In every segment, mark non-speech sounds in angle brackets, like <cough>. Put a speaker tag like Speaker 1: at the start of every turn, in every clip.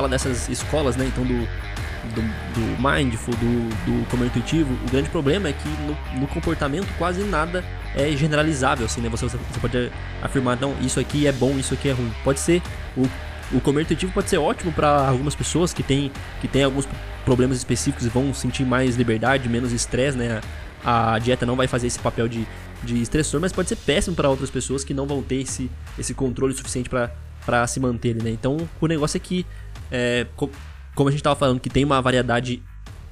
Speaker 1: fala dessas escolas, né, então do, do, do mindful, do, do comer intuitivo, o grande problema é que no, no, comportamento quase nada é generalizável, assim, né? Você, você pode afirmar, não, isso aqui é bom, isso aqui é ruim. Pode ser, o, o comer intuitivo pode ser ótimo para algumas pessoas que têm que tem alguns problemas específicos e vão sentir mais liberdade, menos estresse, né? A, a dieta não vai fazer esse papel de, de estressor, mas pode ser péssimo para outras pessoas que não vão ter esse, esse controle suficiente para se manter, né? Então, o negócio é que é, como a gente estava falando, que tem uma variedade,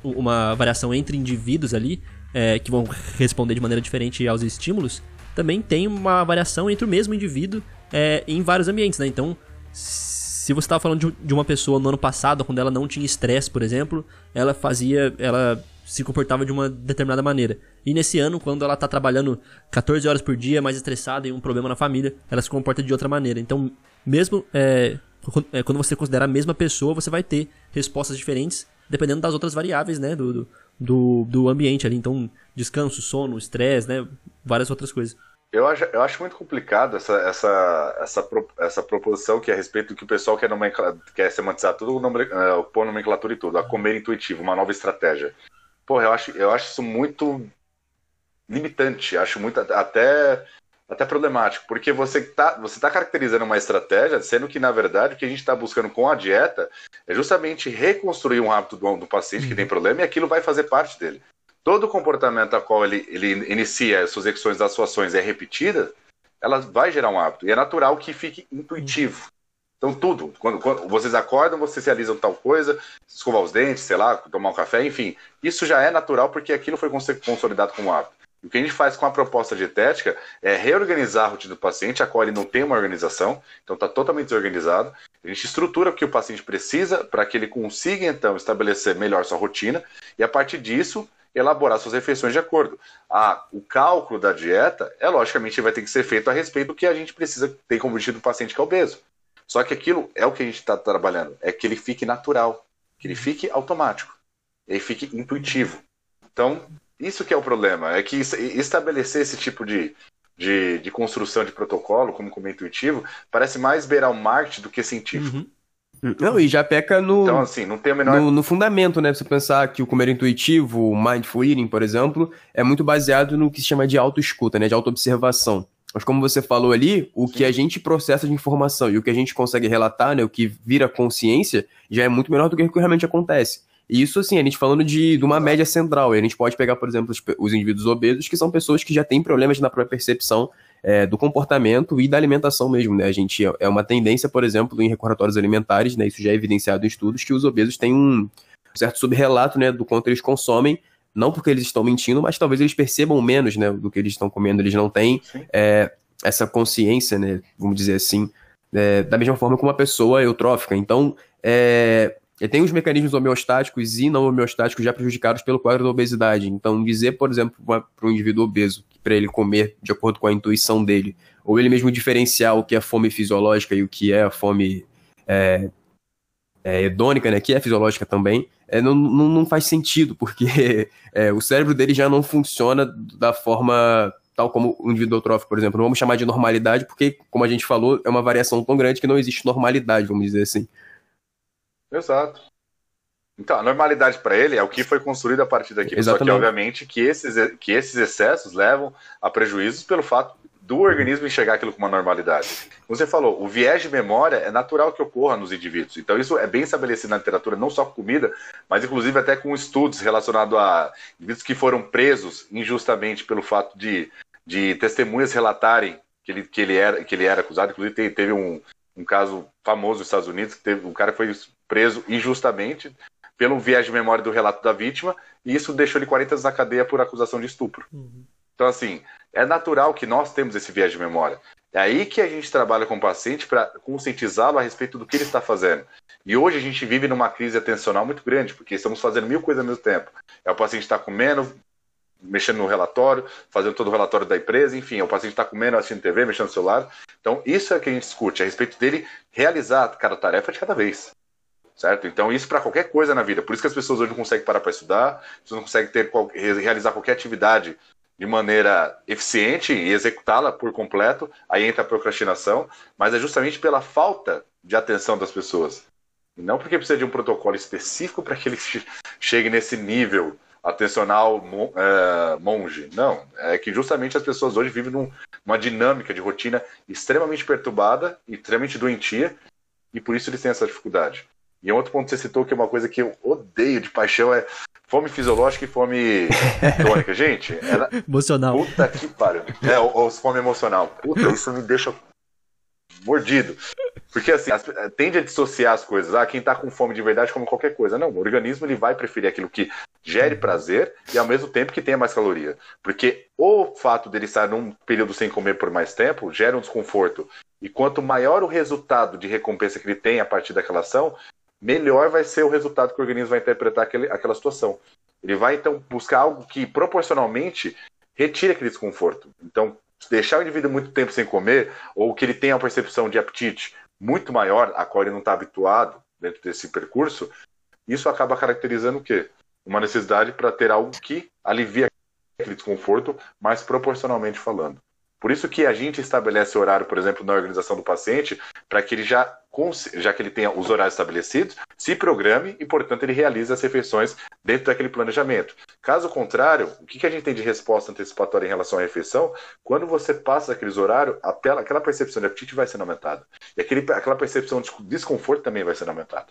Speaker 1: uma variação entre indivíduos ali, é, que vão responder de maneira diferente aos estímulos, também tem uma variação entre o mesmo indivíduo é, em vários ambientes, né? Então, se você estava falando de uma pessoa no ano passado, quando ela não tinha estresse, por exemplo, ela fazia, ela se comportava de uma determinada maneira. E nesse ano, quando ela está trabalhando 14 horas por dia, mais estressada e um problema na família, ela se comporta de outra maneira. Então, mesmo é, é, quando você considera a mesma pessoa, você vai ter respostas diferentes dependendo das outras variáveis, né, do, do, do ambiente ali. Então, descanso, sono, estresse, né, várias outras coisas.
Speaker 2: Eu acho, eu acho muito complicado essa, essa, essa, essa proposição que é a respeito do que o pessoal quer, quer semantizar tudo, uh, pôr nomenclatura e tudo, a comer intuitivo, uma nova estratégia. Porra, eu acho, eu acho isso muito limitante, acho muito até até problemático, porque você está você tá caracterizando uma estratégia, sendo que, na verdade, o que a gente está buscando com a dieta é justamente reconstruir um hábito do, do paciente que tem uhum. problema e aquilo vai fazer parte dele. Todo comportamento a qual ele, ele inicia as suas execuções das suas ações é repetida, ela vai gerar um hábito. E é natural que fique intuitivo. Então, tudo. Quando, quando vocês acordam, vocês realizam tal coisa, escovar os dentes, sei lá, tomar um café, enfim. Isso já é natural porque aquilo foi consolidado como hábito. O que a gente faz com a proposta dietética é reorganizar a rotina do paciente, a qual ele não tem uma organização, então está totalmente desorganizado. A gente estrutura o que o paciente precisa para que ele consiga, então, estabelecer melhor sua rotina e, a partir disso, elaborar suas refeições de acordo. Ah, o cálculo da dieta, é logicamente vai ter que ser feito a respeito do que a gente precisa ter como objetivo do paciente que é obeso. Só que aquilo é o que a gente está trabalhando, é que ele fique natural, que ele fique automático, ele fique intuitivo. Então, isso que é o problema, é que estabelecer esse tipo de, de, de construção de protocolo, como como intuitivo, parece mais beirar o marketing do que científico. Uhum.
Speaker 3: Não, e já peca no,
Speaker 2: então, assim, não tem menor...
Speaker 3: no, no, fundamento, né? Você pensar que o comer intuitivo, o mindful eating, por exemplo, é muito baseado no que se chama de autoescuta, né? De autoobservação. Mas como você falou ali, o Sim. que a gente processa de informação e o que a gente consegue relatar, né? O que vira consciência, já é muito melhor do que o que realmente acontece. E isso, assim, a gente falando de, de uma média central. E a gente pode pegar, por exemplo, os, os indivíduos obesos, que são pessoas que já têm problemas na própria percepção é, do comportamento e da alimentação mesmo, né? A gente é uma tendência, por exemplo, em recordatórios alimentares, né? Isso já é evidenciado em estudos que os obesos têm um certo subrelato, né, do quanto eles consomem, não porque eles estão mentindo, mas talvez eles percebam menos, né, do que eles estão comendo. Eles não têm é, essa consciência, né, vamos dizer assim, é, da mesma forma que uma pessoa eutrófica. Então, é, ele tem os mecanismos homeostáticos e não homeostáticos já prejudicados pelo quadro da obesidade. Então, dizer, por exemplo, para um indivíduo obeso, para ele comer de acordo com a intuição dele, ou ele mesmo diferenciar o que é fome fisiológica e o que é a fome é, é, hedônica, né, que é fisiológica também, é, não, não, não, faz sentido, porque <laughs> é, o cérebro dele já não funciona da forma tal como o indivíduo eutrófico, por exemplo. Não vamos chamar de normalidade, porque, como a gente falou, é uma variação tão grande que não existe normalidade, vamos dizer assim.
Speaker 2: Exato. Então, a normalidade para ele é o que foi construído a partir daqui. Exatamente. Só que, obviamente, que esses, que esses excessos levam a prejuízos pelo fato do organismo enxergar aquilo como uma normalidade. Como você falou, o viés de memória é natural que ocorra nos indivíduos. Então, isso é bem estabelecido na literatura, não só com comida, mas inclusive até com estudos relacionados a indivíduos que foram presos injustamente pelo fato de, de testemunhas relatarem que ele, que ele, era, que ele era acusado. Inclusive, teve um, um caso famoso nos Estados Unidos, que teve, um cara foi preso injustamente pelo viés de memória do relato da vítima, e isso deixou ele 40 anos na cadeia por acusação de estupro. Uhum. Então, assim, é natural que nós temos esse viés de memória. É aí que a gente trabalha com o paciente para conscientizá-lo a respeito do que ele está fazendo. E hoje a gente vive numa crise atencional muito grande, porque estamos fazendo mil coisas ao mesmo tempo. É o paciente está comendo, mexendo no relatório, fazendo todo o relatório da empresa, enfim, é o paciente está comendo, assistindo TV, mexendo no celular. Então, isso é que a gente discute, a respeito dele realizar cada tarefa de cada vez certo? Então, isso para qualquer coisa na vida. Por isso que as pessoas hoje não conseguem parar para estudar, não conseguem ter, realizar qualquer atividade de maneira eficiente e executá-la por completo. Aí entra a procrastinação, mas é justamente pela falta de atenção das pessoas. Não porque precisa de um protocolo específico para que ele chegue nesse nível atencional é, monge. Não, é que justamente as pessoas hoje vivem numa dinâmica de rotina extremamente perturbada, extremamente doentia, e por isso eles têm essa dificuldade. E outro ponto que você citou que é uma coisa que eu odeio de paixão é fome fisiológica e fome <laughs> crônica. Gente, ela...
Speaker 1: emocional.
Speaker 2: Puta que pariu. É, ou, ou fome emocional. Puta, isso me deixa mordido. Porque assim, as, tende a dissociar as coisas. Ah, quem tá com fome de verdade come qualquer coisa. Não, o organismo ele vai preferir aquilo que gere prazer e ao mesmo tempo que tenha mais caloria. Porque o fato dele estar num período sem comer por mais tempo gera um desconforto. E quanto maior o resultado de recompensa que ele tem a partir daquela ação, melhor vai ser o resultado que o organismo vai interpretar aquele, aquela situação. Ele vai então buscar algo que proporcionalmente retire aquele desconforto. Então, deixar o indivíduo muito tempo sem comer, ou que ele tenha uma percepção de apetite muito maior, a qual ele não está habituado dentro desse percurso, isso acaba caracterizando o quê? Uma necessidade para ter algo que alivia aquele desconforto, mas proporcionalmente falando. Por isso que a gente estabelece horário, por exemplo, na organização do paciente, para que ele já, já que ele tenha os horários estabelecidos, se programe e, portanto, ele realize as refeições dentro daquele planejamento. Caso contrário, o que a gente tem de resposta antecipatória em relação à refeição? Quando você passa aqueles horários, aquela percepção de apetite vai sendo aumentada. E aquele, aquela percepção de desconforto também vai sendo aumentada.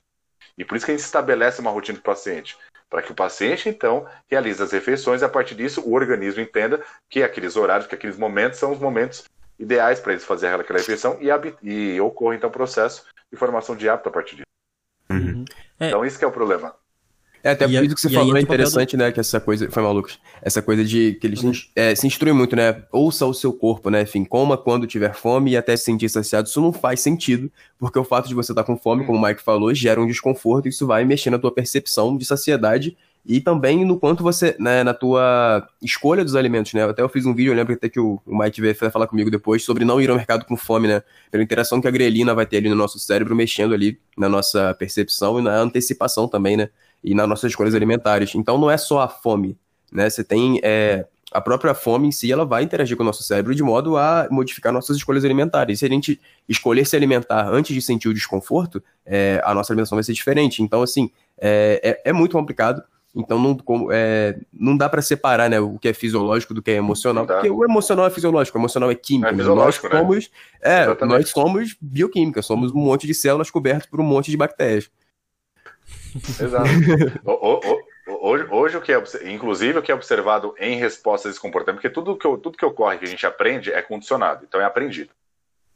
Speaker 2: E por isso que a gente estabelece uma rotina do paciente para que o paciente, então, realize as refeições e, a partir disso, o organismo entenda que aqueles horários, que aqueles momentos são os momentos ideais para eles fazerem aquela refeição e, e ocorre, então, o processo de formação de hábito a partir disso. Uhum. É. Então, isso que é o problema.
Speaker 3: É, até por isso que você falou é interessante, do... né? Que essa coisa. Foi maluco. Essa coisa de que eles uhum. é, se instruem muito, né? Ouça o seu corpo, né? Enfim, coma quando tiver fome e até se sentir saciado. Isso não faz sentido, porque o fato de você estar tá com fome, como o Mike falou, gera um desconforto e isso vai mexer na tua percepção de saciedade e também no quanto você, né, na tua escolha dos alimentos, né? Até eu fiz um vídeo, eu lembro até que o, Mike veio falar comigo depois sobre não ir ao mercado com fome, né? Pela interação que a grelina vai ter ali no nosso cérebro, mexendo ali na nossa percepção e na antecipação também, né? e nas nossas escolhas alimentares. Então não é só a fome, né? Você tem é, a própria fome em si, ela vai interagir com o nosso cérebro de modo a modificar nossas escolhas alimentares. E se a gente escolher se alimentar antes de sentir o desconforto, é, a nossa alimentação vai ser diferente. Então, assim, é, é, é muito complicado. Então não, é, não dá para separar né, o que é fisiológico do que é emocional, porque o emocional é fisiológico, o emocional é químico. É nós né? somos, né? é, nós somos bioquímica, somos um monte de células cobertas por um monte de bactérias.
Speaker 2: Exato. <laughs> hoje, hoje, o que é, inclusive, o que é observado em respostas a esse comportamento, porque tudo que, tudo que ocorre que a gente aprende é condicionado, então é aprendido.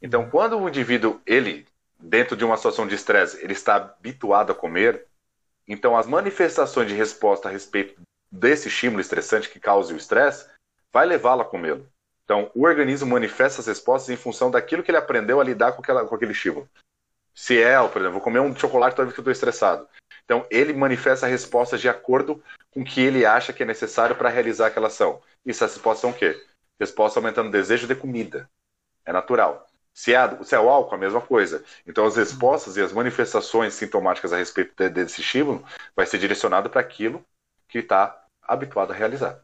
Speaker 2: Então, quando o indivíduo, ele, dentro de uma situação de estresse, ele está habituado a comer, então as manifestações de resposta a respeito desse estímulo estressante que causa o estresse, vai levá-lo a comê-lo. Então, o organismo manifesta as respostas em função daquilo que ele aprendeu a lidar com, aquela, com aquele estímulo. Se é, por exemplo, vou comer um chocolate toda vez que eu estou estressado. Então, ele manifesta respostas de acordo com o que ele acha que é necessário para realizar aquela ação. E essas respostas são o quê? Resposta aumentando o desejo de comida. É natural. Se é, se é o álcool, a mesma coisa. Então, as respostas e as manifestações sintomáticas a respeito de, desse estímulo vai ser direcionado para aquilo que está habituado a realizar.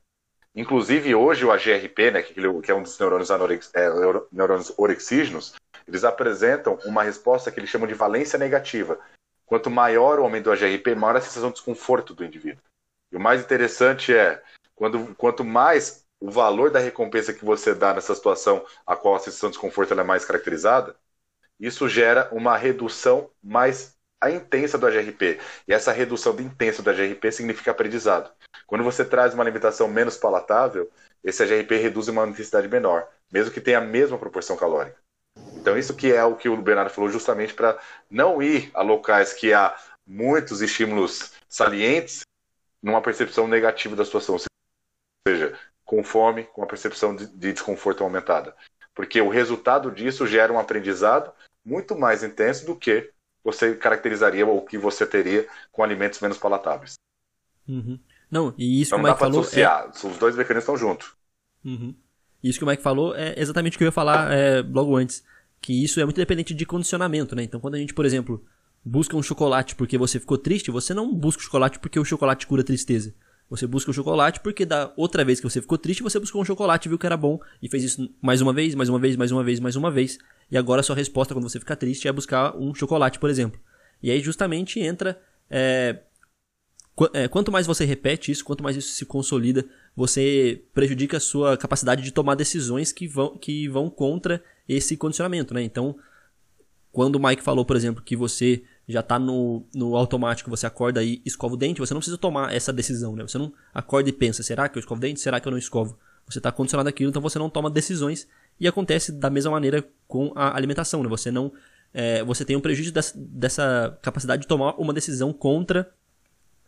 Speaker 2: Inclusive, hoje o AGRP, né, que é um dos neurônios, anorex, é, neurônios orexígenos, eles apresentam uma resposta que eles chamam de valência negativa, Quanto maior o aumento do AGRP, maior a sensação de desconforto do indivíduo. E o mais interessante é, quando, quanto mais o valor da recompensa que você dá nessa situação a qual a sensação de desconforto é mais caracterizada, isso gera uma redução mais intensa do AGRP. E essa redução de intensa do AGRP significa aprendizado. Quando você traz uma alimentação menos palatável, esse AGRP reduz uma intensidade menor, mesmo que tenha a mesma proporção calórica. Então, isso que é o que o Bernardo falou, justamente para não ir a locais que há muitos estímulos salientes numa percepção negativa da situação, ou seja, com fome, com a percepção de, de desconforto aumentada. Porque o resultado disso gera um aprendizado muito mais intenso do que você caracterizaria ou que você teria com alimentos menos palatáveis.
Speaker 1: Uhum. Não, e isso
Speaker 2: então,
Speaker 1: que o Mike falou.
Speaker 2: Associar. É... Os dois mecanismos estão juntos.
Speaker 1: Uhum. Isso que o Mike falou é exatamente o que eu ia falar é, logo antes que isso é muito dependente de condicionamento, né? Então, quando a gente, por exemplo, busca um chocolate porque você ficou triste, você não busca o chocolate porque o chocolate cura a tristeza. Você busca o chocolate porque da outra vez que você ficou triste, você buscou um chocolate, viu que era bom e fez isso mais uma vez, mais uma vez, mais uma vez, mais uma vez. E agora a sua resposta quando você fica triste é buscar um chocolate, por exemplo. E aí justamente entra. É, é, quanto mais você repete isso, quanto mais isso se consolida, você prejudica a sua capacidade de tomar decisões que vão, que vão contra esse condicionamento, né? Então, quando o Mike falou, por exemplo, que você já está no, no automático, você acorda e escova o dente, você não precisa tomar essa decisão, né? Você não acorda e pensa, será que eu escovo o dente? Será que eu não escovo? Você está condicionado àquilo, então você não toma decisões e acontece da mesma maneira com a alimentação, né? Você não, é, você tem um prejuízo dessa, dessa, capacidade de tomar uma decisão contra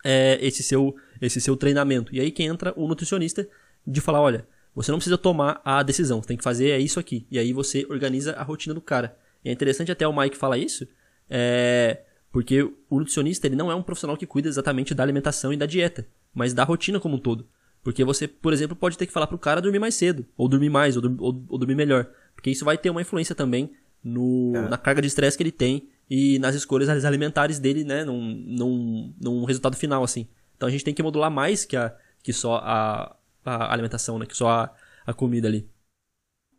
Speaker 1: é, esse seu, esse seu treinamento. E aí que entra o nutricionista de falar, olha, você não precisa tomar a decisão, você tem que fazer é isso aqui. E aí você organiza a rotina do cara. E é interessante até o Mike falar isso, é, porque o nutricionista ele não é um profissional que cuida exatamente da alimentação e da dieta, mas da rotina como um todo. Porque você, por exemplo, pode ter que falar pro cara dormir mais cedo, ou dormir mais, ou, ou, ou dormir melhor. Porque isso vai ter uma influência também no, é. na carga de estresse que ele tem e nas escolhas alimentares dele, né, num, num, num resultado final, assim. Então a gente tem que modular mais que, a, que só a, a alimentação, né, que só a, a comida ali.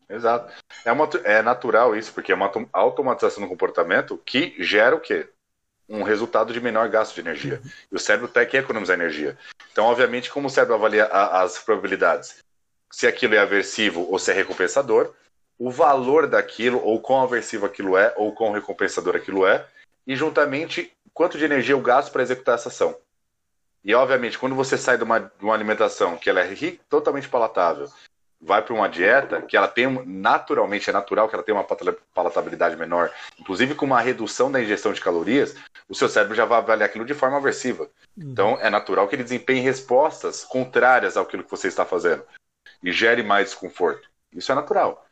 Speaker 2: Exato. É, uma, é natural isso, porque é uma automatização do comportamento que gera o quê? Um resultado de menor gasto de energia. E o cérebro até quer economizar energia. Então, obviamente, como o cérebro avalia a, as probabilidades, se aquilo é aversivo ou se é recompensador, o valor daquilo, ou quão aversivo aquilo é, ou quão recompensador aquilo é, e juntamente quanto de energia eu gasto para executar essa ação. E obviamente, quando você sai de uma, de uma alimentação que ela é totalmente palatável, vai para uma dieta que ela tem naturalmente é natural que ela tem uma palatabilidade menor, inclusive com uma redução da ingestão de calorias, o seu cérebro já vai avaliar aquilo de forma aversiva. Uhum. Então é natural que ele desempenhe respostas contrárias ao que você está fazendo e gere mais desconforto. Isso é natural.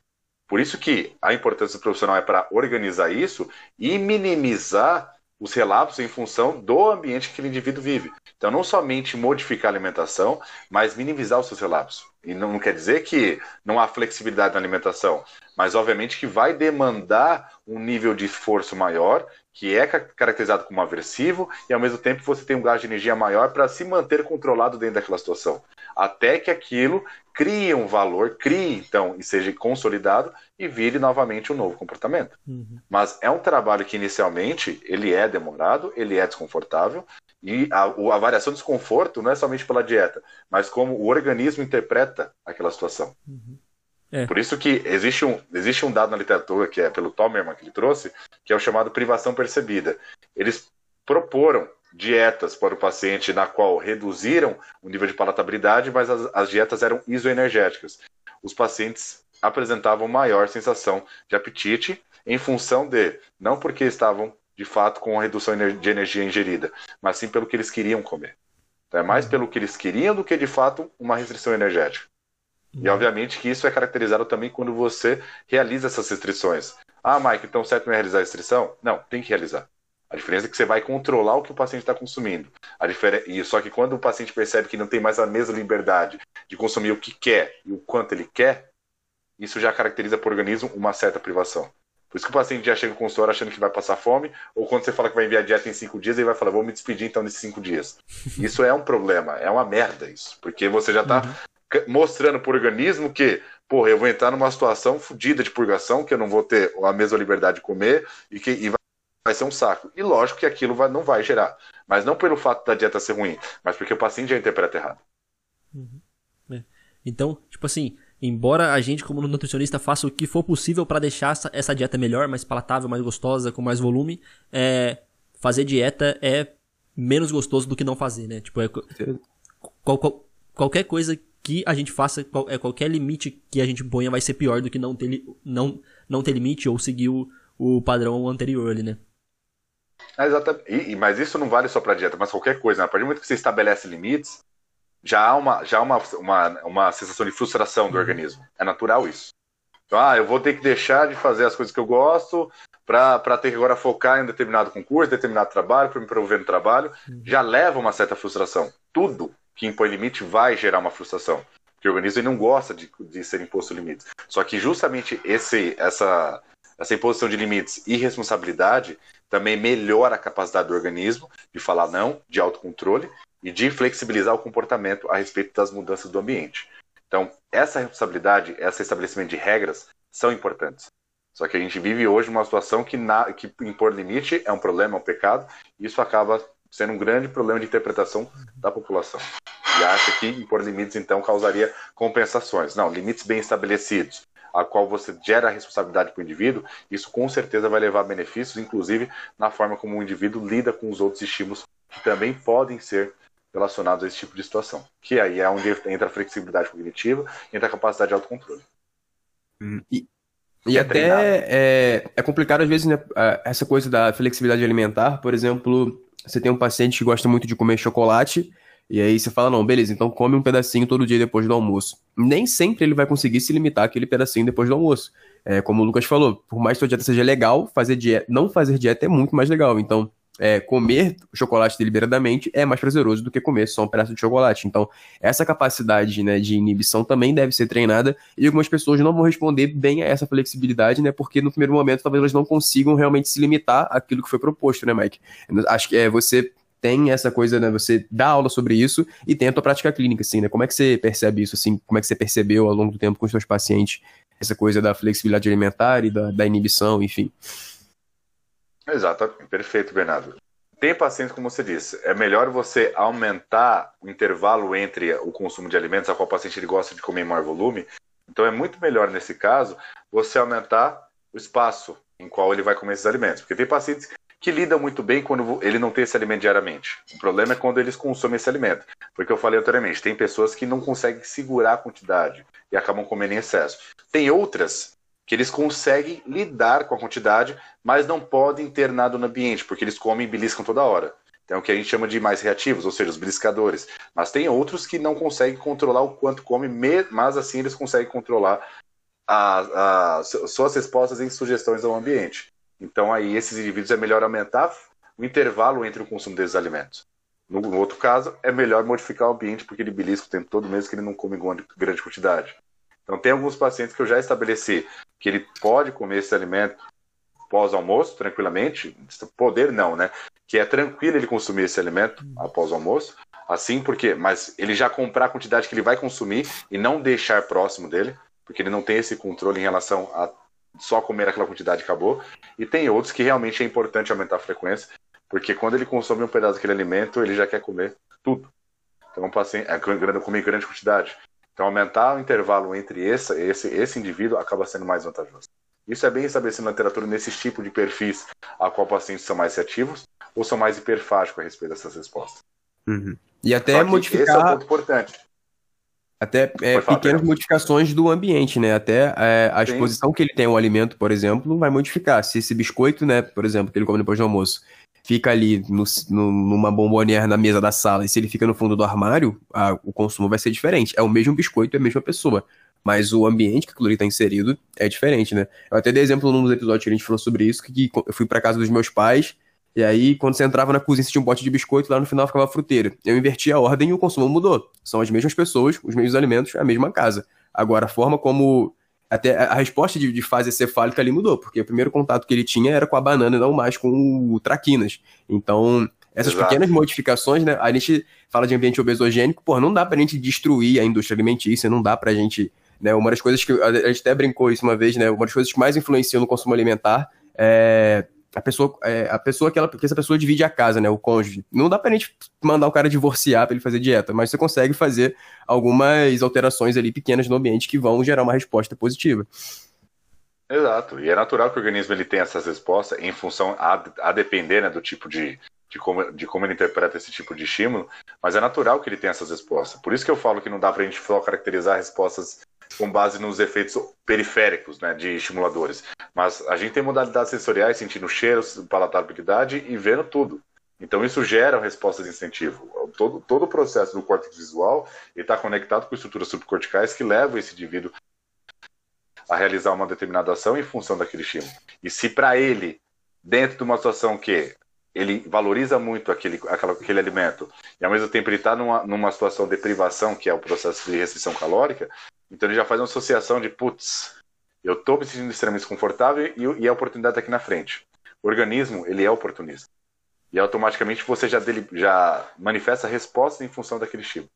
Speaker 2: Por isso que a importância do profissional é para organizar isso e minimizar os relapsos em função do ambiente que o indivíduo vive. Então, não somente modificar a alimentação, mas minimizar os seus relapsos. E não quer dizer que não há flexibilidade na alimentação, mas obviamente que vai demandar um nível de esforço maior, que é caracterizado como aversivo, e ao mesmo tempo você tem um gasto de energia maior para se manter controlado dentro daquela situação. Até que aquilo crie um valor, crie então e seja consolidado e vire novamente um novo comportamento. Uhum. Mas é um trabalho que inicialmente ele é demorado, ele é desconfortável, e a, a, variação do desconforto não é somente pela dieta, mas como o organismo interpreta aquela situação. Uhum. É. Por isso que existe um, existe um dado na literatura, que é pelo Tomerman que ele trouxe, que é o chamado privação percebida. Eles proporam dietas para o paciente na qual reduziram o nível de palatabilidade, mas as, as dietas eram isoenergéticas. Os pacientes apresentavam maior sensação de apetite em função de, não porque estavam de fato com a redução de energia ingerida, mas sim pelo que eles queriam comer. Então, é mais uhum. pelo que eles queriam do que de fato uma restrição energética. E uhum. obviamente que isso é caracterizado também quando você realiza essas restrições. Ah, Mike, então certo não é realizar a restrição? Não, tem que realizar. A diferença é que você vai controlar o que o paciente está consumindo. A diferença... e Só que quando o paciente percebe que não tem mais a mesma liberdade de consumir o que quer e o quanto ele quer, isso já caracteriza para o organismo uma certa privação. Por isso que o paciente já chega com o consultório achando que vai passar fome, ou quando você fala que vai enviar dieta em cinco dias, ele vai falar, vou me despedir então nesses cinco dias. <laughs> Isso é um problema, é uma merda isso. Porque você já está uhum. mostrando para o organismo que, porra, eu vou entrar numa situação fodida de purgação, que eu não vou ter a mesma liberdade de comer e que e vai, vai ser um saco. E lógico que aquilo vai, não vai gerar. Mas não pelo fato da dieta ser ruim, mas porque o paciente já interpreta errado.
Speaker 1: Uhum. É. Então, tipo assim, Embora a gente, como nutricionista, faça o que for possível para deixar essa, dieta melhor, mais palatável, mais gostosa, com mais volume, é, fazer dieta é menos gostoso do que não fazer, né? Tipo, é, qual, qual, qualquer coisa que a gente faça, qual, é, qualquer limite que a gente ponha vai ser pior do que não ter, não, não ter limite ou seguir o, o padrão anterior ali, né?
Speaker 2: É, exatamente. E, mas isso não vale só para dieta, mas qualquer coisa. Né? A partir do momento que você estabelece limites, já há uma, já há uma, uma, uma sensação de frustração do uhum. organismo. É natural isso. Então, ah, eu vou ter que deixar de fazer as coisas que eu gosto para ter que agora focar em determinado concurso, determinado trabalho, para me promover no trabalho. Uhum. Já leva uma certa frustração. Tudo que impõe limite vai gerar uma frustração. Porque o organismo não gosta de, de ser imposto limites. Só que justamente esse, essa, essa imposição de limites e responsabilidade também melhora a capacidade do organismo de falar não, de autocontrole e de flexibilizar o comportamento a respeito das mudanças do ambiente. Então, essa responsabilidade, esse estabelecimento de regras são importantes. Só que a gente vive hoje uma situação que, na, que impor limite é um problema, é um pecado, e isso acaba sendo um grande problema de interpretação da população. E acha que impor limites, então, causaria compensações. Não, limites bem estabelecidos, a qual você gera a responsabilidade para o indivíduo, isso com certeza vai levar a benefícios, inclusive na forma como o indivíduo lida com os outros estímulos que também podem ser relacionados a esse tipo de situação. Que aí é onde entra a flexibilidade cognitiva, entra a capacidade de autocontrole.
Speaker 3: Hum, e, e é até é, é, complicado às vezes, né, essa coisa da flexibilidade alimentar, por exemplo, você tem um paciente que gosta muito de comer chocolate, e aí você fala, não, beleza, então come um pedacinho todo dia depois do almoço. Nem sempre ele vai conseguir se limitar aquele pedacinho depois do almoço. É, como o Lucas falou, por mais que a dieta seja legal, fazer dieta, não fazer dieta é muito mais legal. Então, é, comer chocolate deliberadamente é mais prazeroso do que comer só um pedaço de chocolate. Então, essa capacidade né, de inibição também deve ser treinada e algumas pessoas não vão responder bem a essa flexibilidade, né? Porque no primeiro momento talvez elas não consigam realmente se limitar àquilo que foi proposto, né, Mike? Acho que é você tem essa coisa, né? Você dá aula sobre isso e tem a tua prática clínica, assim, né? Como é que você percebe isso, assim? Como é que você percebeu ao longo do tempo com os seus pacientes essa coisa da flexibilidade alimentar e da, da inibição, enfim?
Speaker 2: Exatamente, perfeito, Bernardo. Tem pacientes, como você disse, é melhor você aumentar o intervalo entre o consumo de alimentos, a qual o paciente ele gosta de comer em maior volume. Então é muito melhor, nesse caso, você aumentar o espaço em qual ele vai comer esses alimentos. Porque tem pacientes que lidam muito bem quando ele não tem esse alimento diariamente. O problema é quando eles consomem esse alimento. Porque eu falei anteriormente, tem pessoas que não conseguem segurar a quantidade e acabam comendo em excesso. Tem outras que eles conseguem lidar com a quantidade, mas não podem ter nada no ambiente, porque eles comem e beliscam toda hora. Então, o que a gente chama de mais reativos, ou seja, os beliscadores. Mas tem outros que não conseguem controlar o quanto come, mas assim eles conseguem controlar as suas respostas em sugestões ao ambiente. Então, aí, esses indivíduos é melhor aumentar o intervalo entre o consumo desses alimentos. No, no outro caso, é melhor modificar o ambiente, porque ele belisca o tempo todo, mesmo que ele não come grande quantidade. Então, tem alguns pacientes que eu já estabeleci que ele pode comer esse alimento pós-almoço, tranquilamente. Poder não, né? Que é tranquilo ele consumir esse alimento após o almoço. Assim, porque, mas ele já comprar a quantidade que ele vai consumir e não deixar próximo dele, porque ele não tem esse controle em relação a só comer aquela quantidade acabou. E tem outros que realmente é importante aumentar a frequência, porque quando ele consome um pedaço daquele alimento, ele já quer comer tudo. Então, um paciente, é, comer grande quantidade. Então, aumentar o intervalo entre esse, esse, esse indivíduo acaba sendo mais vantajoso. Isso é bem estabelecido na literatura nesses tipos de perfis a qual pacientes são mais reativos ou são mais hiperfágicos a respeito dessas respostas.
Speaker 3: Uhum. E até modificar. Esse é
Speaker 2: um ponto importante.
Speaker 3: Até é, pequenas modificações do ambiente, né? Até é, a exposição Sim. que ele tem ao alimento, por exemplo, vai modificar. Se esse biscoito, né, por exemplo, que ele come depois do almoço, fica ali no, no, numa bombonière na mesa da sala, e se ele fica no fundo do armário, a, o consumo vai ser diferente. É o mesmo biscoito, é a mesma pessoa. Mas o ambiente que aquilo ali está inserido é diferente, né? Eu até dei exemplo num dos episódios que a gente falou sobre isso, que, que eu fui para casa dos meus pais, e aí, quando você entrava na cozinha, você tinha um pote de biscoito, lá no final ficava a fruteira. Eu inverti a ordem e o consumo mudou. São as mesmas pessoas, os mesmos alimentos, a mesma casa. Agora, a forma como até a resposta de, de, fase cefálica ali mudou, porque o primeiro contato que ele tinha era com a banana e não mais com o traquinas. Então, essas Exato. pequenas modificações, né? A gente fala de ambiente obesogênico, pô, não dá pra gente destruir a indústria alimentícia, não dá pra gente. Né, uma das coisas que. A gente até brincou isso uma vez, né? Uma das coisas que mais influenciam no consumo alimentar é a pessoa, é, a pessoa que ela, porque essa pessoa divide a casa, né, o cônjuge. Não dá pra gente mandar o cara divorciar para ele fazer dieta, mas você consegue fazer algumas alterações ali pequenas no ambiente que vão gerar uma resposta positiva.
Speaker 2: Exato, e é natural que o organismo ele tenha essas respostas em função a, a depender né, do tipo de, de como, de como ele interpreta esse tipo de estímulo, mas é natural que ele tenha essas respostas. Por isso que eu falo que não dá pra gente só caracterizar respostas com base nos efeitos periféricos né, de estimuladores. Mas a gente tem modalidades sensoriais, sentindo cheiros, palatabilidade e vendo tudo. Então isso gera respostas de incentivo. Todo, todo o processo do córtex visual está conectado com estruturas subcorticais que levam esse indivíduo a realizar uma determinada ação em função daquele estímulo. E se para ele, dentro de uma situação que ele valoriza muito aquele, aquela, aquele alimento e ao mesmo tempo ele está numa, numa situação de privação, que é o processo de restrição calórica, então ele já faz uma associação de, putz, eu estou me sentindo extremamente confortável e, e a oportunidade está aqui na frente. O organismo, ele é oportunista. E automaticamente você já, dele, já manifesta a resposta em função daquele estímulo.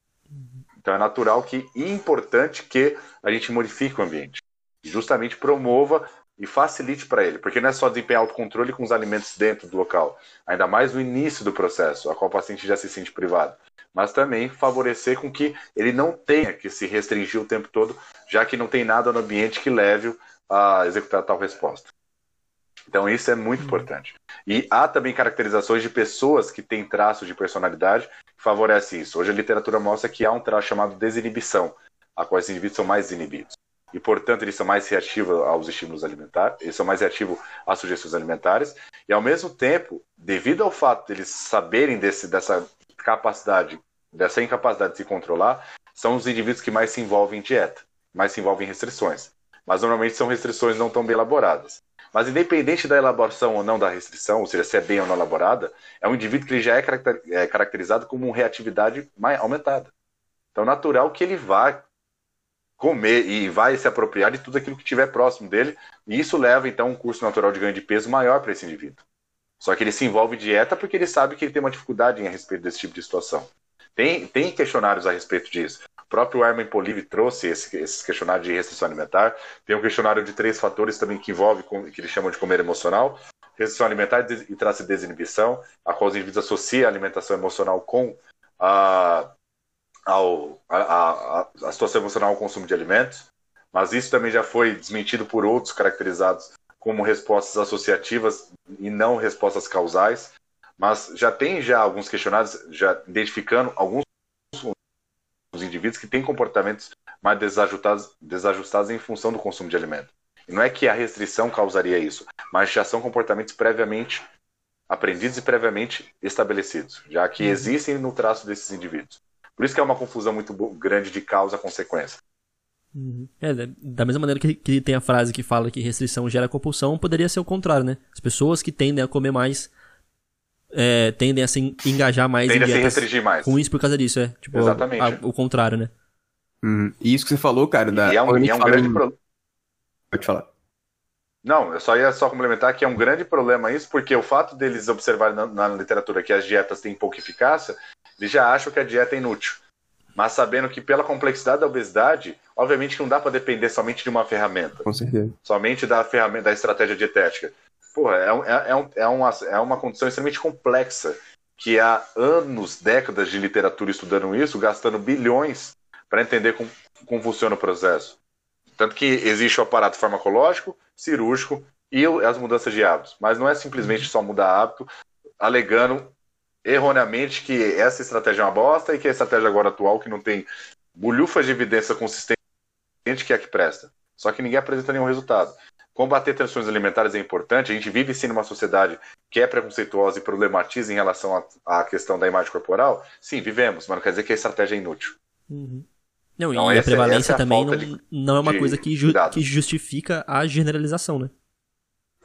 Speaker 2: Então é natural que e importante que a gente modifique o ambiente. Justamente promova e facilite para ele, porque não é só desempenhar autocontrole com os alimentos dentro do local, ainda mais no início do processo, a qual o paciente já se sente privado, mas também favorecer com que ele não tenha que se restringir o tempo todo, já que não tem nada no ambiente que leve a executar tal resposta. Então isso é muito importante. E há também caracterizações de pessoas que têm traços de personalidade que favorecem isso. Hoje a literatura mostra que há um traço chamado desinibição, a qual os indivíduos são mais inibidos e, portanto, eles são mais reativos aos estímulos alimentares, eles são mais reativos às sugestões alimentares, e, ao mesmo tempo, devido ao fato de eles saberem desse, dessa capacidade, dessa incapacidade de se controlar, são os indivíduos que mais se envolvem em dieta, mais se envolvem em restrições. Mas, normalmente, são restrições não tão bem elaboradas. Mas, independente da elaboração ou não da restrição, ou seja, se é bem ou não elaborada, é um indivíduo que ele já é, é caracterizado como uma reatividade mais aumentada. Então, natural que ele vá comer e vai se apropriar de tudo aquilo que estiver próximo dele, e isso leva então um curso natural de ganho de peso maior para esse indivíduo. Só que ele se envolve dieta porque ele sabe que ele tem uma dificuldade a respeito desse tipo de situação. Tem, tem questionários a respeito disso. O próprio Armin Polive trouxe esse, esses questionários de restrição alimentar. Tem um questionário de três fatores também que envolve, que eles chamam de comer emocional, restrição alimentar e traço de desinibição, a qual os indivíduos associam a alimentação emocional com a ao, a, a, a situação emocional ao consumo de alimentos, mas isso também já foi desmentido por outros caracterizados como respostas associativas e não respostas causais, mas já tem já alguns questionários já identificando alguns indivíduos que têm comportamentos mais desajustados, desajustados em função do consumo de alimento. E não é que a restrição causaria isso, mas já são comportamentos previamente aprendidos e previamente estabelecidos, já que uhum. existem no traço desses indivíduos. Por isso que é uma confusão muito grande de causa-consequência.
Speaker 1: Uhum. É, da mesma maneira que, que tem a frase que fala que restrição gera compulsão, poderia ser o contrário, né? As pessoas que tendem a comer mais é, tendem a se engajar mais
Speaker 2: tendem em a se restringir mais.
Speaker 1: com isso por causa disso, é. Tipo,
Speaker 2: Exatamente. A, a,
Speaker 1: o contrário, né?
Speaker 3: Uhum. E isso que você falou, cara, da...
Speaker 2: E é um, e é um grande problema.
Speaker 3: Pode falar.
Speaker 2: Não, eu só ia só complementar que é um grande problema isso, porque o fato deles observarem na, na literatura que as dietas têm pouca eficácia, eles já acham que a dieta é inútil. Mas sabendo que pela complexidade da obesidade, obviamente que não dá para depender somente de uma ferramenta.
Speaker 3: Com certeza.
Speaker 2: Somente da ferramenta, da estratégia dietética. Porra, é, é, é, um, é, uma, é uma condição extremamente complexa, que há anos, décadas de literatura estudando isso, gastando bilhões para entender como, como funciona o processo. Tanto que existe o aparato farmacológico, cirúrgico e as mudanças de hábitos. Mas não é simplesmente só mudar hábito, alegando erroneamente que essa estratégia é uma bosta e que a estratégia agora atual, que não tem bolhufas de evidência consistente, que é a que presta. Só que ninguém apresenta nenhum resultado. Combater tensões alimentares é importante. A gente vive sim numa sociedade que é preconceituosa e problematiza em relação à questão da imagem corporal. Sim, vivemos, mas não quer dizer que a estratégia é inútil.
Speaker 1: Uhum. Não, então, e essa, a prevalência é a também não, de, não é uma coisa que, ju que justifica a generalização, né?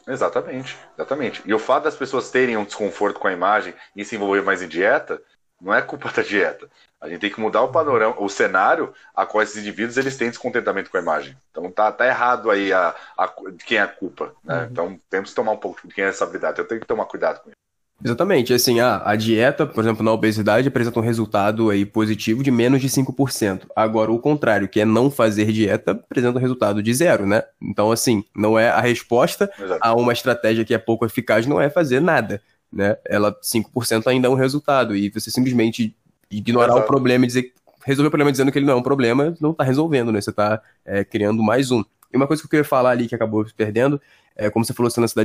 Speaker 2: Exatamente, exatamente. E o fato das pessoas terem um desconforto com a imagem e se envolver mais em dieta, não é culpa <laughs> da dieta. A gente tem que mudar o panorama, o cenário a qual esses indivíduos eles têm descontentamento com a imagem. Então tá, tá errado aí a, a, de quem é a culpa. Né? Uhum. Então temos que tomar um pouco de quem é essa habilidade. Eu tenho que tomar cuidado com isso.
Speaker 3: Exatamente, assim, a, a dieta, por exemplo, na obesidade apresenta um resultado aí positivo de menos de 5%. Agora, o contrário, que é não fazer dieta, apresenta um resultado de zero, né? Então, assim, não é a resposta Exato. a uma estratégia que é pouco eficaz, não é fazer nada, né? Ela, 5% ainda é um resultado, e você simplesmente ignorar Exato. o problema e dizer, resolver o problema dizendo que ele não é um problema, não tá resolvendo, né? Você tá é, criando mais um. E uma coisa que eu queria falar ali, que acabou perdendo, é como você falou, esse lance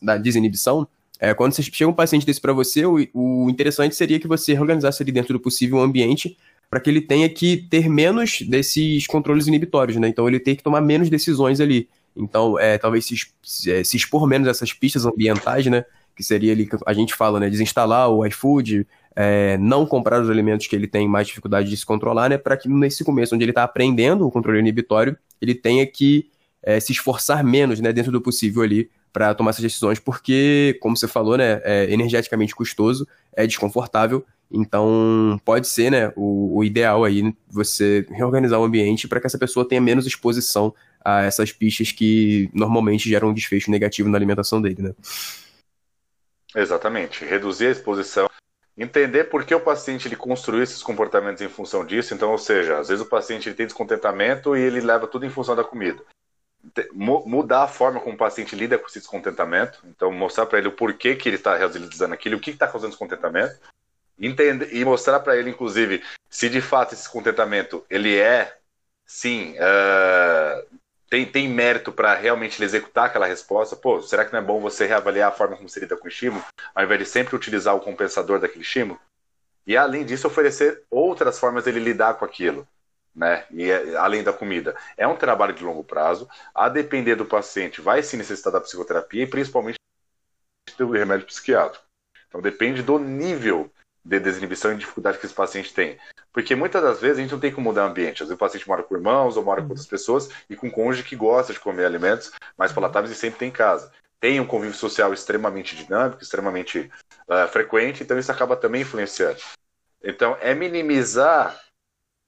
Speaker 3: da desinibição, é, quando você chega um paciente desse para você, o, o, interessante seria que você organizasse ali dentro do possível um ambiente para que ele tenha que ter menos desses controles inibitórios, né? Então ele tem que tomar menos decisões ali. Então, é, talvez se, é, se expor menos a essas pistas ambientais, né? Que seria ali que a gente fala, né? Desinstalar o iFood, é, não comprar os alimentos que ele tem mais dificuldade de se controlar, né? Para que nesse começo, onde ele está aprendendo o controle inibitório, ele tenha que é, se esforçar menos, né? Dentro do possível ali para tomar essas decisões, porque, como você falou, né, é energeticamente custoso, é desconfortável, então pode ser, né, o, o ideal aí você reorganizar o ambiente para que essa pessoa tenha menos exposição a essas pistas que normalmente geram um desfecho negativo na alimentação dele, né?
Speaker 2: Exatamente, reduzir a exposição entender por que o paciente ele construiu esses comportamentos em função disso. Então, ou seja, às vezes o paciente ele tem descontentamento e ele leva tudo em função da comida. Mudar a forma como o paciente lida com esse descontentamento, então mostrar para ele o porquê que ele está realizando aquilo, o que está causando descontentamento, entender e mostrar para ele, inclusive, se de fato esse descontentamento ele é, sim, uh, tem, tem mérito para realmente executar aquela resposta. Pô, será que não é bom você reavaliar a forma como você lida com o estímulo, ao invés de sempre utilizar o compensador daquele estímulo? E além disso, oferecer outras formas dele lidar com aquilo né? E é, além da comida. É um trabalho de longo prazo. A depender do paciente, vai se necessitar da psicoterapia e principalmente do remédio psiquiátrico. Então depende do nível de desinibição e dificuldade que esse paciente tem. Porque muitas das vezes a gente não tem como mudar o ambiente. Às vezes o paciente mora com irmãos ou mora com outras pessoas e com um cônjuge que gosta de comer alimentos mais palatáveis e sempre tem em casa. Tem um convívio social extremamente dinâmico, extremamente uh, frequente, então isso acaba também influenciando. Então, é minimizar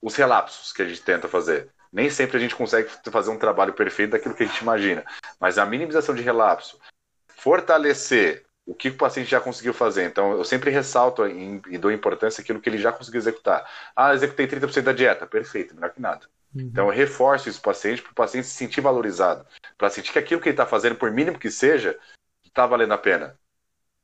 Speaker 2: os relapsos que a gente tenta fazer. Nem sempre a gente consegue fazer um trabalho perfeito daquilo que a gente imagina, mas a minimização de relapso, fortalecer o que o paciente já conseguiu fazer. Então, eu sempre ressalto e dou importância àquilo que ele já conseguiu executar. Ah, executei 30% da dieta. Perfeito, melhor que nada. Uhum. Então, eu reforço isso para o paciente, para o paciente se sentir valorizado. Para sentir que aquilo que ele está fazendo, por mínimo que seja, está valendo a pena.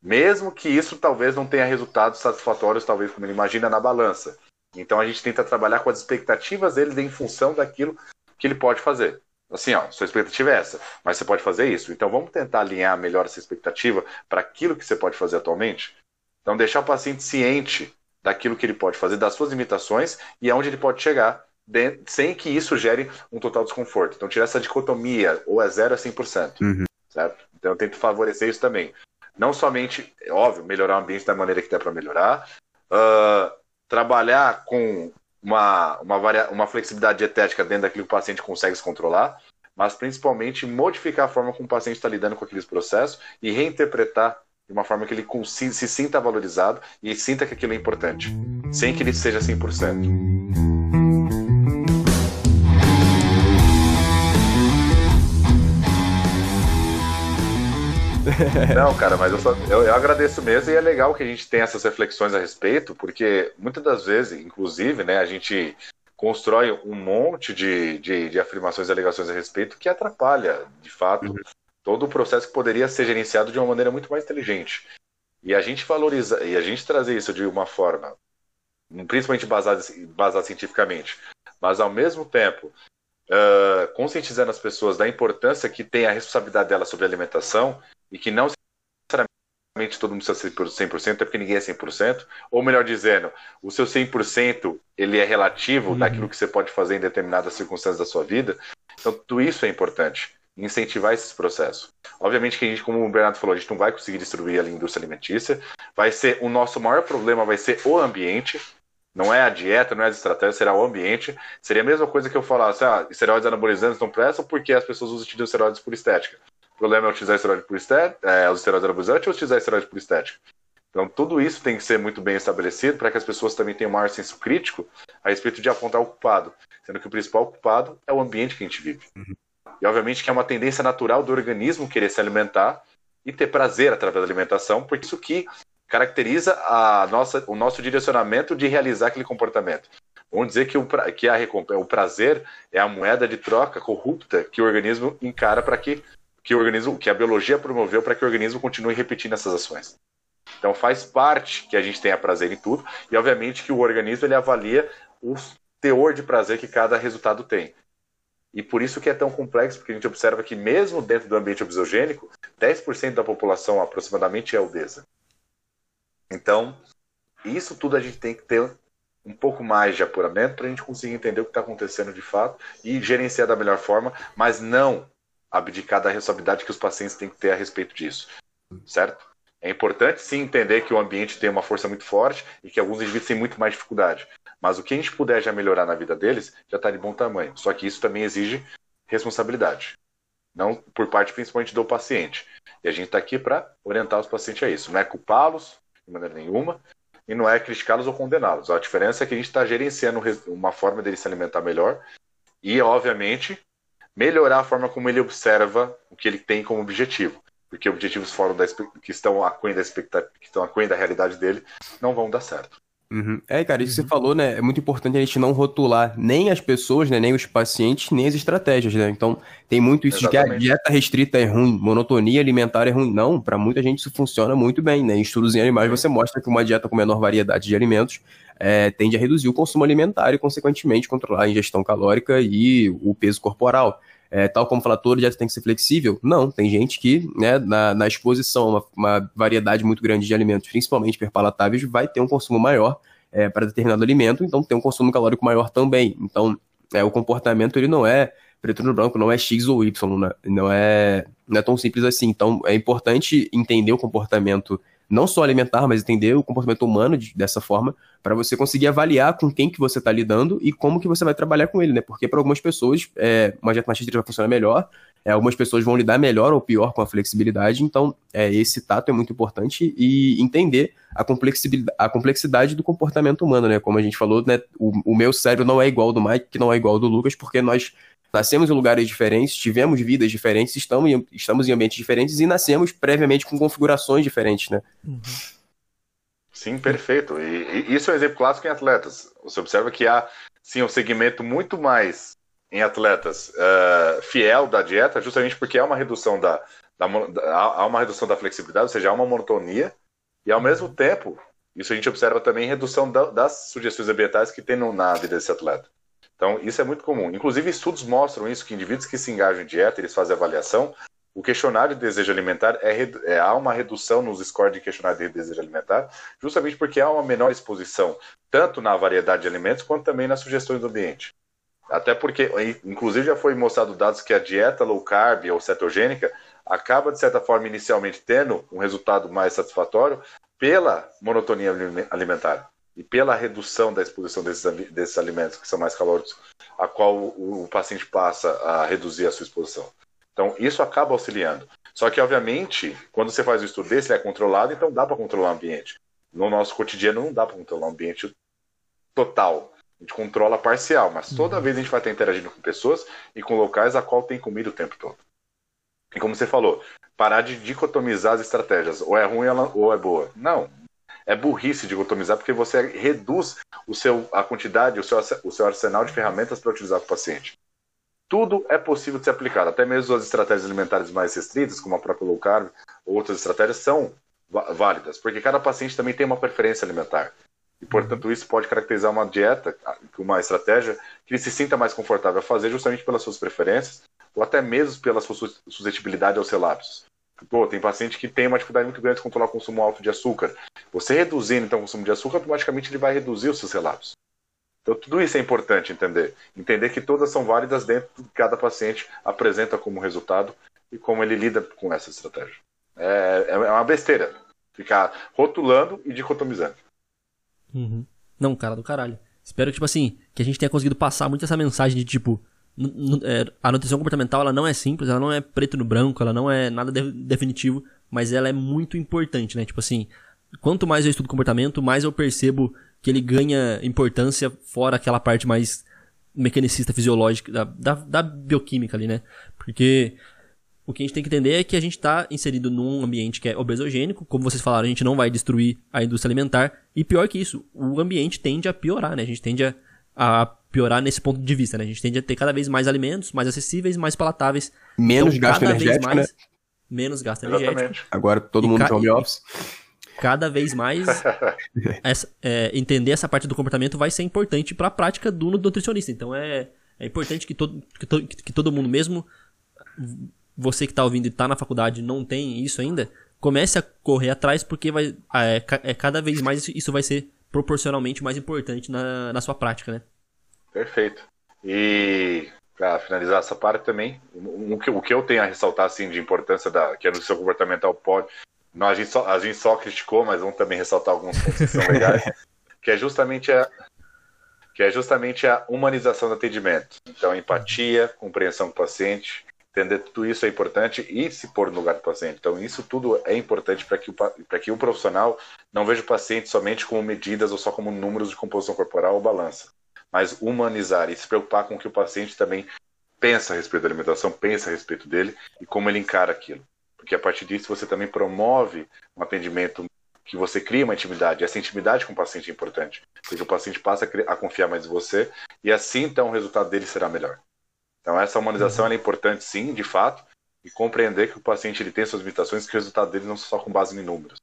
Speaker 2: Mesmo que isso talvez não tenha resultados satisfatórios, talvez como ele imagina na balança. Então a gente tenta trabalhar com as expectativas dele em função daquilo que ele pode fazer. Assim, ó, sua expectativa é essa, mas você pode fazer isso. Então vamos tentar alinhar melhor essa expectativa para aquilo que você pode fazer atualmente. Então deixar o paciente ciente daquilo que ele pode fazer, das suas limitações e aonde ele pode chegar, sem que isso gere um total desconforto. Então tirar essa dicotomia, ou é 0 a 100%. Uhum. Certo? Então eu tento favorecer isso também. Não somente, é óbvio, melhorar o ambiente da maneira que der para melhorar, uh, trabalhar com uma, uma, varia... uma flexibilidade dietética dentro daquilo que o paciente consegue se controlar, mas principalmente modificar a forma como o paciente está lidando com aqueles processos e reinterpretar de uma forma que ele se sinta valorizado e sinta que aquilo é importante, sem que ele seja 100%. <laughs> Não, cara, mas eu, só, eu, eu, agradeço mesmo e é legal que a gente tenha essas reflexões a respeito, porque muitas das vezes, inclusive, né, a gente constrói um monte de, de, de afirmações e alegações a respeito que atrapalha, de fato, uhum. todo o processo que poderia ser gerenciado de uma maneira muito mais inteligente. E a gente valoriza, e a gente trazer isso de uma forma, principalmente basada, basada cientificamente, mas ao mesmo tempo uh, conscientizando as pessoas da importância que tem a responsabilidade dela sobre a alimentação e que não necessariamente todo mundo precisa ser 100%, é porque ninguém é 100%, ou melhor dizendo, o seu 100% ele é relativo uhum. daquilo que você pode fazer em determinadas circunstâncias da sua vida. Então, tudo isso é importante, incentivar esses processos. Obviamente que a gente, como o Bernardo falou, a gente não vai conseguir destruir a indústria alimentícia, vai ser, o nosso maior problema vai ser o ambiente, não é a dieta, não é a estratégia, será o ambiente. Seria a mesma coisa que eu falasse, ah, esteroides anabolizantes não prestam porque as pessoas utilizam esteroides por estética problema é utilizar esteroide por estética, é, os esteroides anabolizantes ou utilizar esteroide por estética. Então, tudo isso tem que ser muito bem estabelecido para que as pessoas também tenham um maior senso crítico a respeito de apontar o culpado, sendo que o principal culpado é o ambiente que a gente vive. Uhum. E, obviamente, que é uma tendência natural do organismo querer se alimentar e ter prazer através da alimentação, porque isso que caracteriza a nossa, o nosso direcionamento de realizar aquele comportamento. Vamos dizer que, o, que a, o prazer é a moeda de troca corrupta que o organismo encara para que que o organismo, que a biologia promoveu para que o organismo continue repetindo essas ações. Então faz parte que a gente tenha prazer em tudo e obviamente que o organismo ele avalia o teor de prazer que cada resultado tem. E por isso que é tão complexo, porque a gente observa que mesmo dentro do ambiente obesogênico, 10% da população aproximadamente é obesa. Então, isso tudo a gente tem que ter um pouco mais de apuramento para a gente conseguir entender o que está acontecendo de fato e gerenciar da melhor forma, mas não abdicar da responsabilidade que os pacientes têm que ter a respeito disso, certo? É importante sim entender que o ambiente tem uma força muito forte e que alguns indivíduos têm muito mais dificuldade. Mas o que a gente puder já melhorar na vida deles já está de bom tamanho. Só que isso também exige responsabilidade. Não por parte principalmente do paciente. E a gente está aqui para orientar os pacientes a isso. Não é culpá-los de maneira nenhuma e não é criticá-los ou condená-los. A diferença é que a gente está gerenciando uma forma dele se alimentar melhor e, obviamente, melhorar a forma como ele observa o que ele tem como objetivo. Porque objetivos fora da que estão aquém da expectativa, que estão aquém da realidade dele, não vão dar certo.
Speaker 3: Uhum. É, cara, isso uhum. que você falou, né? É muito importante a gente não rotular nem as pessoas, né? Nem os pacientes, nem as estratégias, né? Então, tem muito isso Exatamente. de que a dieta restrita é ruim, monotonia alimentar é ruim. Não, para muita gente isso funciona muito bem, né? Em estudos em animais você mostra que uma dieta com menor variedade de alimentos é, tende a reduzir o consumo alimentar e, consequentemente, controlar a ingestão calórica e o peso corporal. É, tal como falar, toda dieta tem que ser flexível? Não, tem gente que, né, na, na exposição a uma, uma, variedade muito grande de alimentos, principalmente hiperpalatáveis, vai ter um consumo maior é, para determinado alimento, então tem um consumo calórico maior também. Então, é, o comportamento ele não é preto no branco, não é X ou Y, né? não é, não é tão simples assim. Então, é importante entender o comportamento não só alimentar, mas entender o comportamento humano de, dessa forma, para você conseguir avaliar com quem que você está lidando e como que você vai trabalhar com ele, né? Porque para algumas pessoas, é, uma dieta mais vai funcionar melhor, é, algumas pessoas vão lidar melhor ou pior com a flexibilidade, então é, esse tato é muito importante e entender a a complexidade do comportamento humano, né? Como a gente falou, né? O, o meu cérebro não é igual ao do Mike, que não é igual ao do Lucas, porque nós nascemos em lugares diferentes, tivemos vidas diferentes, estamos em, estamos em ambientes diferentes e nascemos previamente com configurações diferentes, né? Uhum.
Speaker 2: Sim, perfeito. E, e, isso é um exemplo clássico em atletas. Você observa que há, sim, um segmento muito mais em atletas uh, fiel da dieta, justamente porque há uma redução da, da, há uma redução da flexibilidade, ou seja, há uma monotonia, e ao mesmo tempo, isso a gente observa também redução da, das sugestões ambientais que tem no, na vida desse atleta. Então, isso é muito comum. Inclusive, estudos mostram isso, que indivíduos que se engajam em dieta, eles fazem avaliação, o questionário de desejo alimentar é, é, há uma redução nos scores de questionário de desejo alimentar, justamente porque há uma menor exposição, tanto na variedade de alimentos, quanto também nas sugestões do ambiente. Até porque, inclusive, já foi mostrado dados que a dieta low carb ou cetogênica acaba, de certa forma, inicialmente tendo um resultado mais satisfatório pela monotonia alimentar e pela redução da exposição desses, desses alimentos que são mais calóricos, a qual o, o paciente passa a reduzir a sua exposição. Então, isso acaba auxiliando. Só que, obviamente, quando você faz um estudo desse, ele é controlado, então dá para controlar o ambiente. No nosso cotidiano, não dá para controlar o ambiente total. A gente controla parcial, mas toda uhum. vez a gente vai estar interagindo com pessoas e com locais a qual tem comida o tempo todo. E como você falou, parar de dicotomizar as estratégias. Ou é ruim ou é boa. Não, é burrice dicotomizar, porque você reduz o seu, a quantidade, o seu, o seu arsenal de ferramentas para utilizar com o paciente. Tudo é possível de ser aplicado, até mesmo as estratégias alimentares mais restritas, como a própria low carb, ou outras estratégias, são válidas, porque cada paciente também tem uma preferência alimentar. E, portanto, isso pode caracterizar uma dieta, uma estratégia que ele se sinta mais confortável a fazer justamente pelas suas preferências, ou até mesmo pela sua suscetibilidade aos relapsos. Pô, tem paciente que tem uma dificuldade muito grande de controlar o consumo alto de açúcar. Você reduzindo então o consumo de açúcar, automaticamente ele vai reduzir os seus relapsos. Então tudo isso é importante entender. Entender que todas são válidas dentro que cada paciente apresenta como resultado e como ele lida com essa estratégia. É, é uma besteira ficar rotulando e dicotomizando.
Speaker 1: Uhum. Não, cara do caralho. Espero, tipo assim, que a gente tenha conseguido passar muito essa mensagem de, tipo, é, a nutrição comportamental ela não é simples, ela não é preto no branco, ela não é nada de definitivo, mas ela é muito importante, né? Tipo assim, quanto mais eu estudo comportamento, mais eu percebo que ele ganha importância fora aquela parte mais mecanicista fisiológica da, da, da bioquímica ali, né? Porque o que a gente tem que entender é que a gente está inserido num ambiente que é obesogênico, como vocês falaram, a gente não vai destruir a indústria alimentar, e pior que isso, o ambiente tende a piorar, né? A gente tende a, a piorar nesse ponto de vista, né? A gente tende a ter cada vez mais alimentos, mais acessíveis, mais palatáveis.
Speaker 3: Menos então, gasto energético, mais, né?
Speaker 1: Menos gasto Exatamente. energético.
Speaker 3: Agora todo mundo de home office.
Speaker 1: Cada vez mais <laughs> essa, é, entender essa parte do comportamento vai ser importante para a prática do nutricionista. Então é, é importante que todo, que, to, que todo mundo, mesmo você que está ouvindo e está na faculdade não tem isso ainda, comece a correr atrás porque vai, é, é, cada vez mais isso vai ser proporcionalmente mais importante na, na sua prática, né?
Speaker 2: Perfeito. E para finalizar essa parte também, o que, o que eu tenho a ressaltar assim de importância da que é no seu comportamental pode, não, a gente só a gente só criticou, mas vamos também ressaltar alguns pontos que são legais, <laughs> que é justamente a que é justamente a humanização do atendimento. Então, empatia, compreensão com o paciente, entender tudo isso é importante e se pôr no lugar do paciente. Então, isso tudo é importante para que, o, que o profissional não veja o paciente somente como medidas ou só como números de composição corporal ou balança mas humanizar e se preocupar com o que o paciente também pensa a respeito da alimentação, pensa a respeito dele e como ele encara aquilo. Porque a partir disso você também promove um atendimento que você cria uma intimidade. Essa intimidade com o paciente é importante, porque o paciente passa a confiar mais em você e assim então o resultado dele será melhor. Então essa humanização é importante sim, de fato, e compreender que o paciente ele tem suas limitações, que o resultado dele não só com base em números.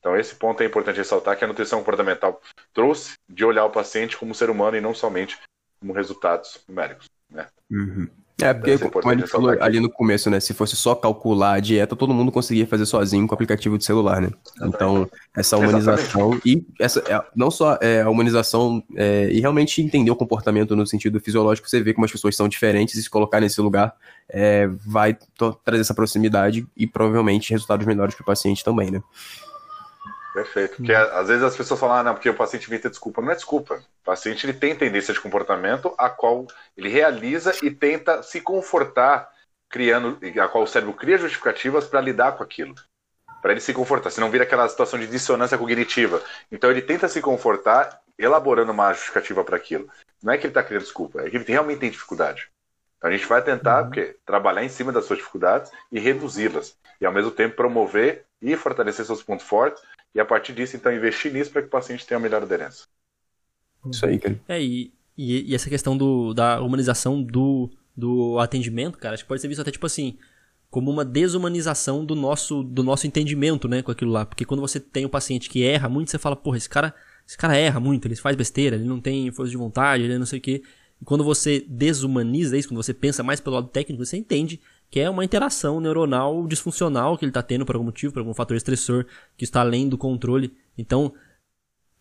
Speaker 2: Então esse ponto é importante ressaltar que a nutrição comportamental trouxe de olhar o paciente como ser humano e não somente como resultados numéricos. Né?
Speaker 3: Uhum. É, porque, é como ele falou ali no começo, né? Se fosse só calcular a dieta, todo mundo conseguia fazer sozinho com o aplicativo de celular, né? Então, essa humanização Exatamente. e essa, é, não só é, a humanização é, e realmente entender o comportamento no sentido fisiológico, você vê como as pessoas são diferentes e se colocar nesse lugar é, vai trazer essa proximidade e provavelmente resultados melhores para o paciente também, né?
Speaker 2: Perfeito. Porque às vezes as pessoas falam, ah, não, porque o paciente inventa desculpa. Não é desculpa. O paciente ele tem tendência de comportamento a qual ele realiza e tenta se confortar, criando, a qual o cérebro cria justificativas para lidar com aquilo. Para ele se confortar, se não vira aquela situação de dissonância cognitiva. Então ele tenta se confortar elaborando uma justificativa para aquilo. Não é que ele está criando desculpa, é que ele realmente tem dificuldade. Então a gente vai tentar uhum. porque, trabalhar em cima das suas dificuldades e reduzi-las. E ao mesmo tempo promover e fortalecer seus pontos fortes e a partir disso, então, investir nisso para que o paciente tenha a melhor aderência.
Speaker 3: Isso aí, cara.
Speaker 1: É, e, e, e, essa questão do, da humanização do, do atendimento, cara, acho que pode ser visto até tipo assim, como uma desumanização do nosso, do nosso entendimento, né, com aquilo lá. Porque quando você tem um paciente que erra muito, você fala, porra, esse cara, esse cara erra muito, ele faz besteira, ele não tem força de vontade, ele não sei o quê. E quando você desumaniza isso, quando você pensa mais pelo lado técnico, você entende que é uma interação neuronal disfuncional que ele está tendo por algum motivo, por algum fator estressor que está além do controle. Então,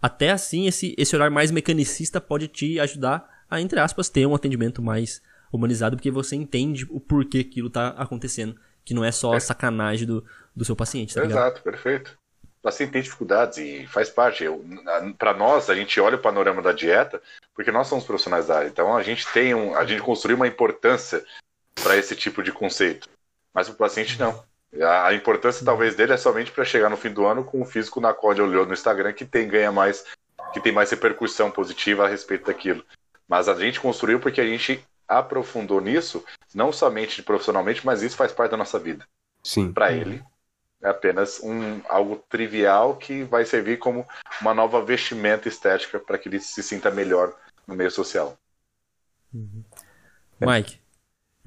Speaker 1: até assim, esse, esse olhar mais mecanicista pode te ajudar a, entre aspas, ter um atendimento mais humanizado, porque você entende o porquê aquilo está acontecendo, que não é só a sacanagem do, do seu paciente. Tá
Speaker 2: Exato, perfeito. O paciente tem dificuldades e faz parte. Para nós, a gente olha o panorama da dieta, porque nós somos profissionais da área. Então, a gente tem um, a gente construiu uma importância para esse tipo de conceito. Mas o paciente não. A importância talvez dele é somente para chegar no fim do ano com o físico na qual ele olhou no Instagram que tem ganha mais, que tem mais repercussão positiva a respeito daquilo. Mas a gente construiu porque a gente aprofundou nisso, não somente profissionalmente, mas isso faz parte da nossa vida.
Speaker 3: Sim.
Speaker 2: Para ele é apenas um algo trivial que vai servir como uma nova vestimenta estética para que ele se sinta melhor no meio social.
Speaker 1: Uhum. Mike,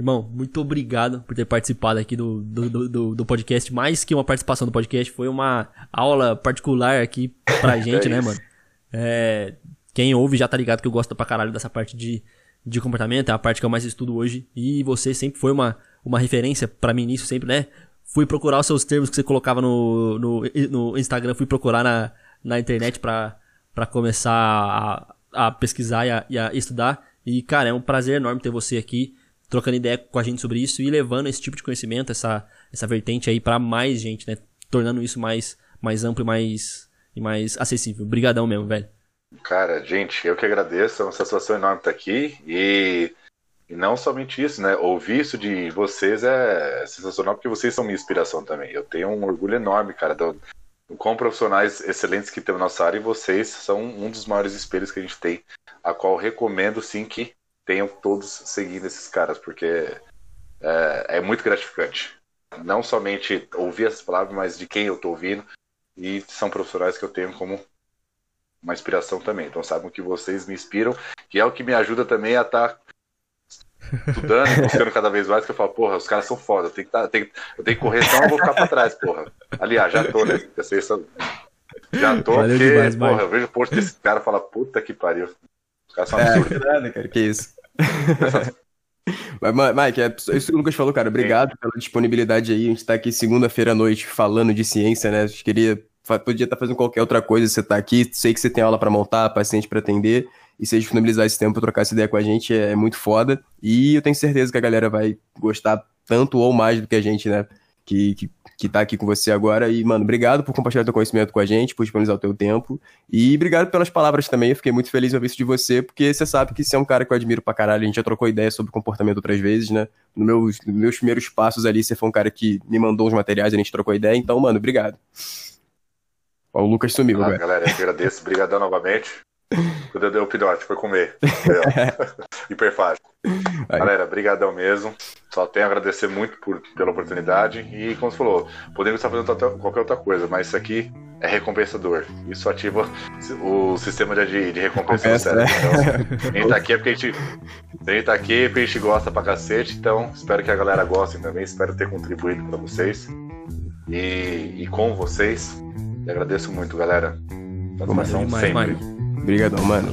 Speaker 1: Irmão, muito obrigado por ter participado aqui do, do, do, do, podcast. Mais que uma participação do podcast, foi uma aula particular aqui pra <laughs> gente, é né, mano? É, quem ouve já tá ligado que eu gosto pra caralho dessa parte de, de comportamento, é a parte que eu mais estudo hoje. E você sempre foi uma, uma referência para mim nisso, sempre, né? Fui procurar os seus termos que você colocava no, no, no Instagram, fui procurar na, na internet pra, pra começar a, a pesquisar e a, e a estudar. E, cara, é um prazer enorme ter você aqui trocando ideia com a gente sobre isso e levando esse tipo de conhecimento, essa, essa vertente aí para mais gente, né? Tornando isso mais, mais amplo e mais, e mais acessível. Obrigadão mesmo, velho.
Speaker 2: Cara, gente, eu que agradeço, é uma satisfação enorme estar aqui e, e não somente isso, né? Ouvir isso de vocês é sensacional porque vocês são minha inspiração também. Eu tenho um orgulho enorme, cara, do, com profissionais excelentes que tem na nossa área e vocês são um dos maiores espelhos que a gente tem, a qual recomendo sim que tenham todos seguindo esses caras, porque é, é, muito gratificante. Não somente ouvir essas palavras, mas de quem eu estou ouvindo. E são profissionais que eu tenho como uma inspiração também. Então sabem que vocês me inspiram, que é o que me ajuda também a estar tá estudando e <laughs> buscando cada vez mais, que eu falo, porra, os caras são foda, eu tenho que, tá, eu tenho, eu tenho que correr, senão eu vou ficar pra trás, porra. Aliás, já tô, né? Já tô, Valeu porque, demais, porra, eu vejo o post desse cara e falo, puta que pariu. Os caras são
Speaker 3: é, absurdos. É, cara, que isso. <laughs> Mas, Mike, é isso que o Lucas falou, cara. Obrigado pela disponibilidade aí. A gente tá aqui segunda-feira à noite falando de ciência, né? A gente queria. Podia estar tá fazendo qualquer outra coisa, você tá aqui. Sei que você tem aula para montar, paciente para atender. E se disponibilizar esse tempo pra trocar essa ideia com a gente é muito foda. E eu tenho certeza que a galera vai gostar tanto ou mais do que a gente, né? Que, que que tá aqui com você agora. E, mano, obrigado por compartilhar teu conhecimento com a gente, por disponibilizar o teu tempo. E obrigado pelas palavras também. Eu fiquei muito feliz em ouvir isso de você, porque você sabe que você é um cara que eu admiro pra caralho. A gente já trocou ideia sobre comportamento outras vezes, né? No meus, nos meus primeiros passos ali, você foi um cara que me mandou os materiais, a gente trocou ideia. Então, mano, obrigado. Ó, o Lucas sumiu,
Speaker 2: ah, galera. Eu agradeço. Obrigadão novamente. Quando eu dei o pinote foi comer. <laughs> <laughs> Hiperfácil. Galera, brigadão mesmo. Só tenho a agradecer muito por, pela oportunidade. E como você falou, podemos estar fazendo qualquer outra coisa, mas isso aqui é recompensador. Isso ativa o sistema de, de recompensa do cérebro. Então, quem tá aqui é porque a gente. Quem tá aqui é porque a gente gosta pra cacete, então espero que a galera goste também. Espero ter contribuído pra vocês. E, e com vocês. E agradeço muito, galera. Satisfação sempre.
Speaker 3: Obrigadão, mano.